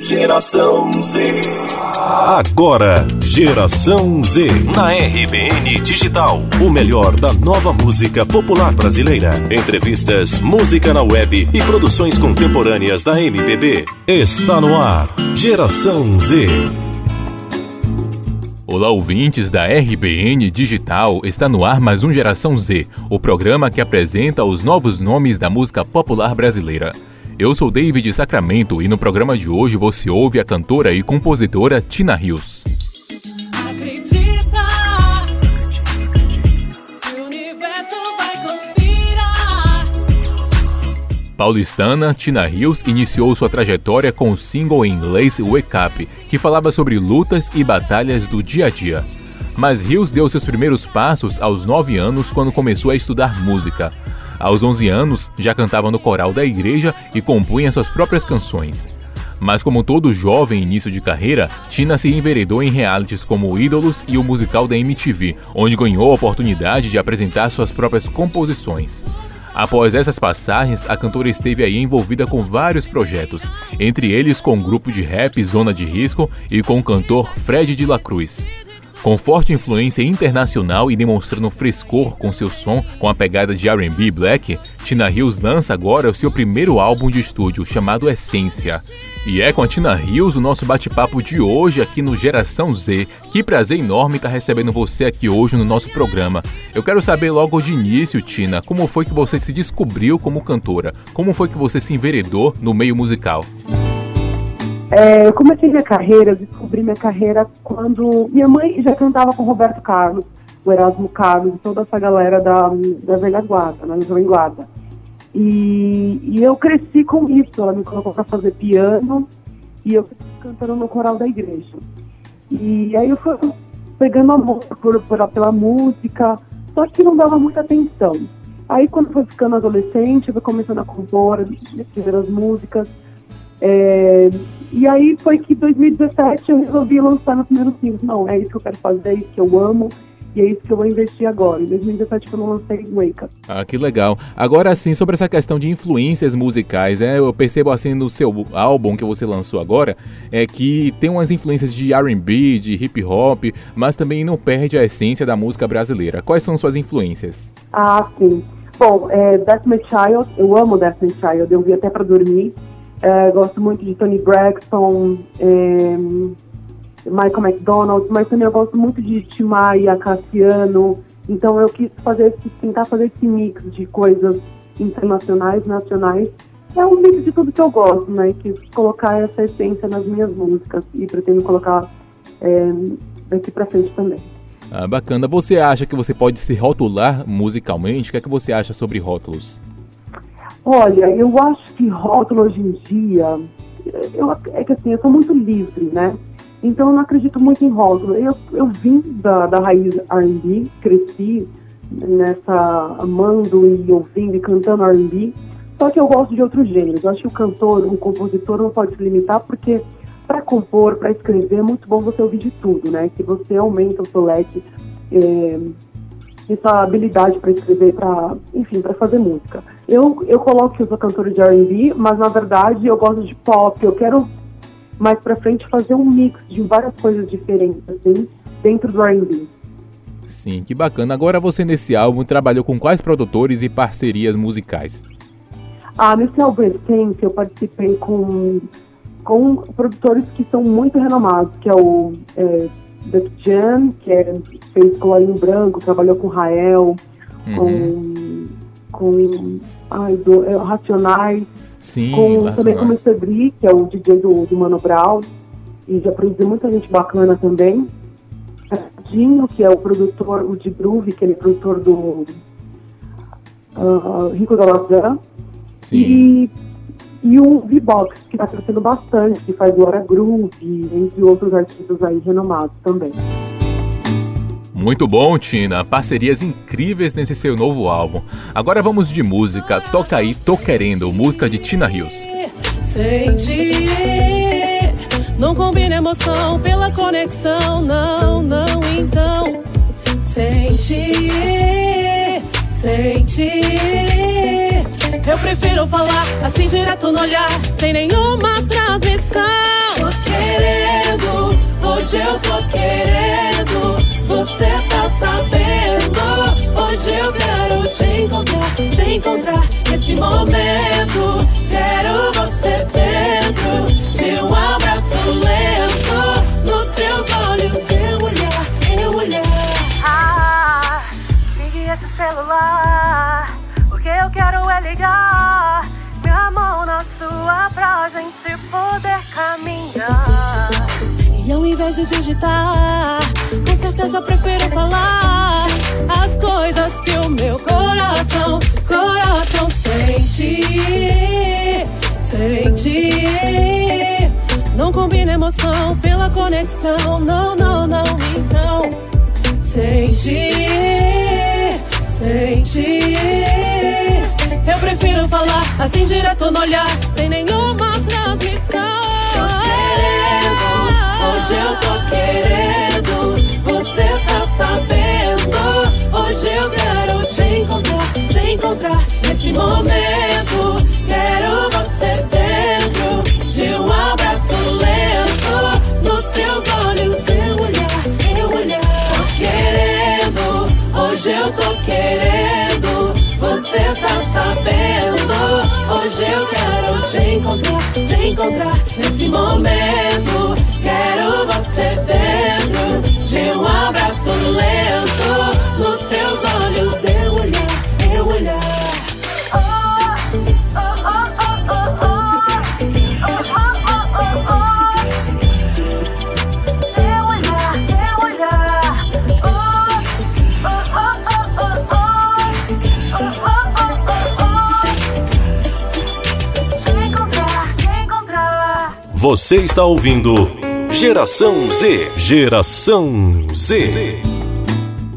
Geração Z. Agora, Geração Z. Na RBN Digital. O melhor da nova música popular brasileira. Entrevistas, música na web e produções contemporâneas da MPB. Está no ar. Geração Z. Olá, ouvintes da RBN Digital. Está no ar mais um Geração Z, o programa que apresenta os novos nomes da música popular brasileira. Eu sou David Sacramento e no programa de hoje você ouve a cantora e compositora Tina Rios. Paulistana, Tina Rios iniciou sua trajetória com o single em inglês Wake Up, que falava sobre lutas e batalhas do dia a dia. Mas Rios deu seus primeiros passos aos 9 anos quando começou a estudar música. Aos 11 anos, já cantava no coral da igreja e compunha suas próprias canções. Mas como todo jovem início de carreira, Tina se enveredou em realities como Ídolos e o musical da MTV, onde ganhou a oportunidade de apresentar suas próprias composições. Após essas passagens, a cantora esteve aí envolvida com vários projetos, entre eles com o grupo de rap Zona de Risco e com o cantor Fred de la Cruz. Com forte influência internacional e demonstrando frescor com seu som com a pegada de R&B black, Tina Hills lança agora o seu primeiro álbum de estúdio, chamado Essência. E é com a Tina Hills o nosso bate-papo de hoje aqui no Geração Z. Que prazer enorme estar recebendo você aqui hoje no nosso programa. Eu quero saber logo de início, Tina, como foi que você se descobriu como cantora? Como foi que você se enveredou no meio musical? É, eu comecei minha carreira, eu descobri minha carreira quando minha mãe já cantava com Roberto Carlos, o Erasmo Carlos, toda essa galera da, da velha guarda, da jovem guarda. E, e eu cresci com isso, ela me colocou para fazer piano e eu cantando no coral da igreja. E aí eu fui pegando amor por, por, pela música, só que não dava muita atenção. Aí quando foi ficando adolescente, eu fui começando a compor as primeiras músicas, é, e aí foi que em 2017 eu resolvi lançar no primeiro single. Não, é isso que eu quero fazer, é isso que eu amo. E é isso que eu vou investir agora. Em 2017 eu não lancei Wake Up. Ah, que legal. Agora sim, sobre essa questão de influências musicais, é, eu percebo assim no seu álbum que você lançou agora, é que tem umas influências de R&B, de hip hop, mas também não perde a essência da música brasileira. Quais são suas influências? Ah, sim. Bom, é, Destiny Child, eu amo Destiny Child, eu vi até para dormir. É, gosto muito de Tony Braxton, é, Michael McDonald, mas também eu gosto muito de Timaya, Cassiano. Então eu quis fazer esse, tentar fazer esse mix de coisas internacionais, nacionais. É um mix de tudo que eu gosto, né? E quis colocar essa essência nas minhas músicas e pretendo colocar é, daqui pra frente também. Ah, bacana. Você acha que você pode se rotular musicalmente? O que é que você acha sobre rótulos? Olha, eu acho que rótulo hoje em dia, eu, é que assim, eu sou muito livre, né? Então eu não acredito muito em rótulo. Eu, eu vim da, da raiz R&B, cresci nessa amando e ouvindo e cantando R&B, só que eu gosto de outros gêneros. Eu acho que o cantor, o compositor não pode se limitar porque para compor, para escrever, é muito bom você ouvir de tudo, né? Que você aumenta o seu leque, é, essa habilidade para escrever, para, enfim, para fazer música. Eu, eu coloco que eu sou cantora de R&B, mas na verdade eu gosto de pop. Eu quero mais para frente fazer um mix de várias coisas diferentes, assim, dentro do R&B. Sim, que bacana. Agora você nesse álbum trabalhou com quais produtores e parcerias musicais? Ah, nesse álbum recente eu participei com, com produtores que são muito renomados, que é o é, Duck Jan, que é, fez Colarinho Branco, trabalhou com Rael, uhum. com com ai, do, é, Racionais, Sim, com, também com o Mr. Bri, que é o DJ do, do Mano Brown, e já produziu muita gente bacana também. Dinho, que é o produtor, o de Groove, que ele é produtor do uh, Rico da Lazan. E, e o V-Box, que está crescendo bastante, que faz Glória Groove, entre outros artistas aí renomados também. Muito bom, Tina. Parcerias incríveis nesse seu novo álbum. Agora vamos de música. Toca aí, tô querendo. Música de Tina Hills. Sente, não combina emoção pela conexão, não, não, então. Sente, sente. Eu prefiro falar assim direto no olhar, sem nenhuma transmissão. Tô querendo, hoje eu tô querendo. Você tá sabendo, hoje eu quero te encontrar, te encontrar. nesse momento, quero você dentro de um abraço lento. Nos seus olhos, eu olhar, eu olhar. Ah, ligue esse celular minha mão na sua pra gente poder caminhar. E ao invés de digitar, com certeza eu prefiro falar as coisas que o meu coração, coração sente, sente. Não combina emoção pela conexão, não, não, não, então sente, sente. Prefiro falar assim direto no olhar, sem nenhuma transmissão. Hoje eu tô querendo, você tá sabendo. Hoje eu quero te encontrar, te encontrar nesse momento. Quero você dentro de um abraço lento. Nos seus olhos eu olhar, eu olhar. Tô querendo, hoje eu tô querendo. Encontrar, nesse momento. Quero você dentro de um abraço lento. Nos seus olhos Você está ouvindo Geração Z. Geração Z.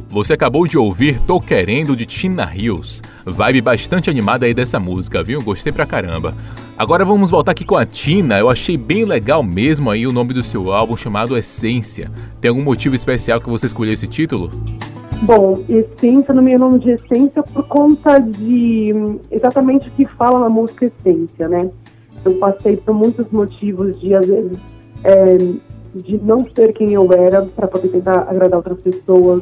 Você acabou de ouvir Tô Querendo de Tina Hills. Vibe bastante animada aí dessa música, viu? Gostei pra caramba. Agora vamos voltar aqui com a Tina. Eu achei bem legal mesmo aí o nome do seu álbum chamado Essência. Tem algum motivo especial que você escolheu esse título? Bom, Essência, no meu nome de Essência, por conta de hum, exatamente o que fala na música Essência, né? Eu passei por muitos motivos de, às vezes, é, de não ser quem eu era para poder tentar agradar outras pessoas.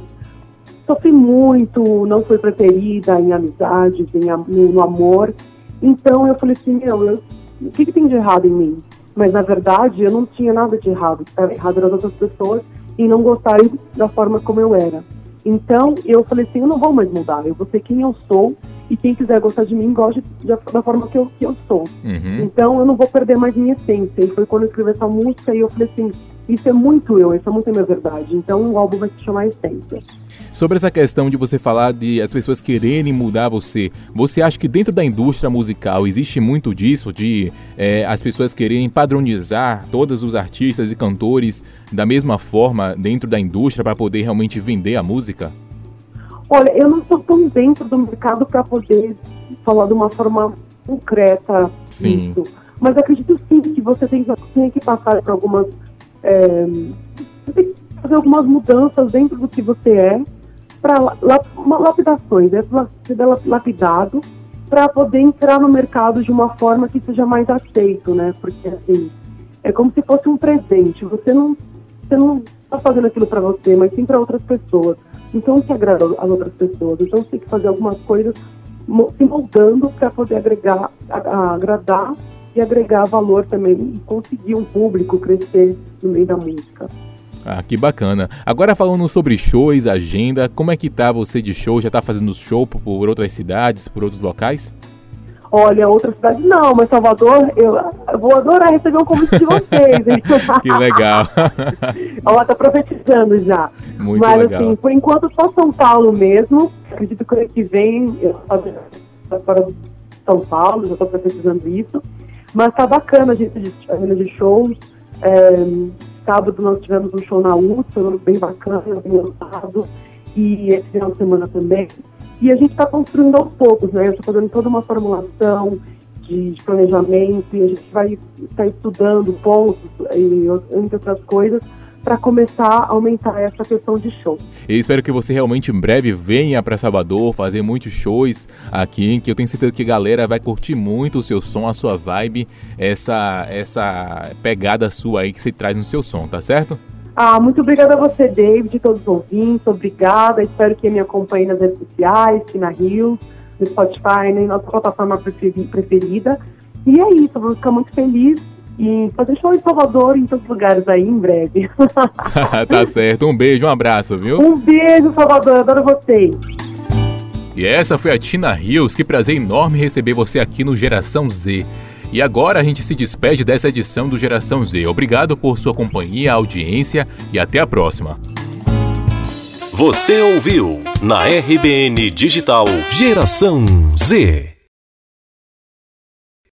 Sofri muito, não fui preferida em amizades, em, no, amor. Então eu falei assim, meu, eu- o que, que tem de errado em mim? Mas na verdade eu não tinha nada de errado. Estava errado eram as outras pessoas em não gostarem da forma como eu era. Então eu falei assim, eu não vou mais mudar, eu vou ser quem eu sou e quem quiser gostar de mim goste da, da forma que eu, que eu sou. Uhum. Então eu não vou perder mais minha essência. E foi quando eu escrevi essa música e eu falei assim, isso é muito eu, isso é muito a minha verdade. Então o álbum vai se chamar Essência. Sobre essa questão de você falar de as pessoas quererem mudar você, você acha que dentro da indústria musical existe muito disso, de eh, as pessoas quererem padronizar todos os artistas e cantores da mesma forma dentro da indústria para poder realmente vender a música? Olha, eu não estou tão dentro do mercado para poder falar de uma forma concreta Sim. disso. Mas acredito sim que você tem, que- tem que passar por algumas. é, você tem que fazer algumas mudanças dentro do que você é, para lapidações, né? Ser la- lapidado para poder entrar no mercado de uma forma que seja mais aceito, né? Porque assim, é como se fosse um presente. Você não você não está fazendo aquilo para você, mas sim para outras pessoas. Então, que agrada as outras pessoas. Então, você tem que fazer algumas coisas se moldando para poder agregar, agradar e agregar valor também e conseguir um público crescer no meio da música. Ah, que bacana. Agora falando sobre shows, agenda, como é que tá você de show? Já tá fazendo show por outras cidades, por outros locais? Olha, outra cidade não, mas Salvador, eu, eu vou adorar receber um convite de vocês. Que legal. Ela tá profetizando já. Muito Mas legal. assim, por enquanto só São Paulo mesmo. Acredito que ano que vem eu vou de São Paulo, já estou profetizando isso. Mas tá bacana a gente de, a agenda de shows. É, sábado nós tivemos um show na USP, bem bacana, bem lotado. E esse final de semana também. E a gente está construindo aos poucos, né? Eu estou fazendo toda uma formulação de, de planejamento e a gente vai estar estudando pontos e entre outras coisas para começar a aumentar essa questão de show. Eu espero que você realmente em breve venha para Salvador fazer muitos shows aqui, que eu tenho certeza que a galera vai curtir muito o seu som, a sua vibe, essa essa pegada sua aí que você traz no seu som, tá certo? Ah, muito obrigada a você, David, e todos os ouvintes. Obrigada. Espero que me acompanhe nas redes sociais, aqui na Rio. no Spotify, nem nossa plataforma preferida. E é isso, vou ficar muito feliz e fazer show em Salvador em todos os lugares aí em breve. tá certo, um beijo, um abraço, viu? Um beijo, Salvador, adoro vocês. E essa foi a Tina Rios, que prazer enorme receber você aqui no Geração Z. E agora a gente se despede dessa edição do Geração Z. Obrigado por sua companhia, audiência e até a próxima. Você ouviu na RBN Digital Geração Z.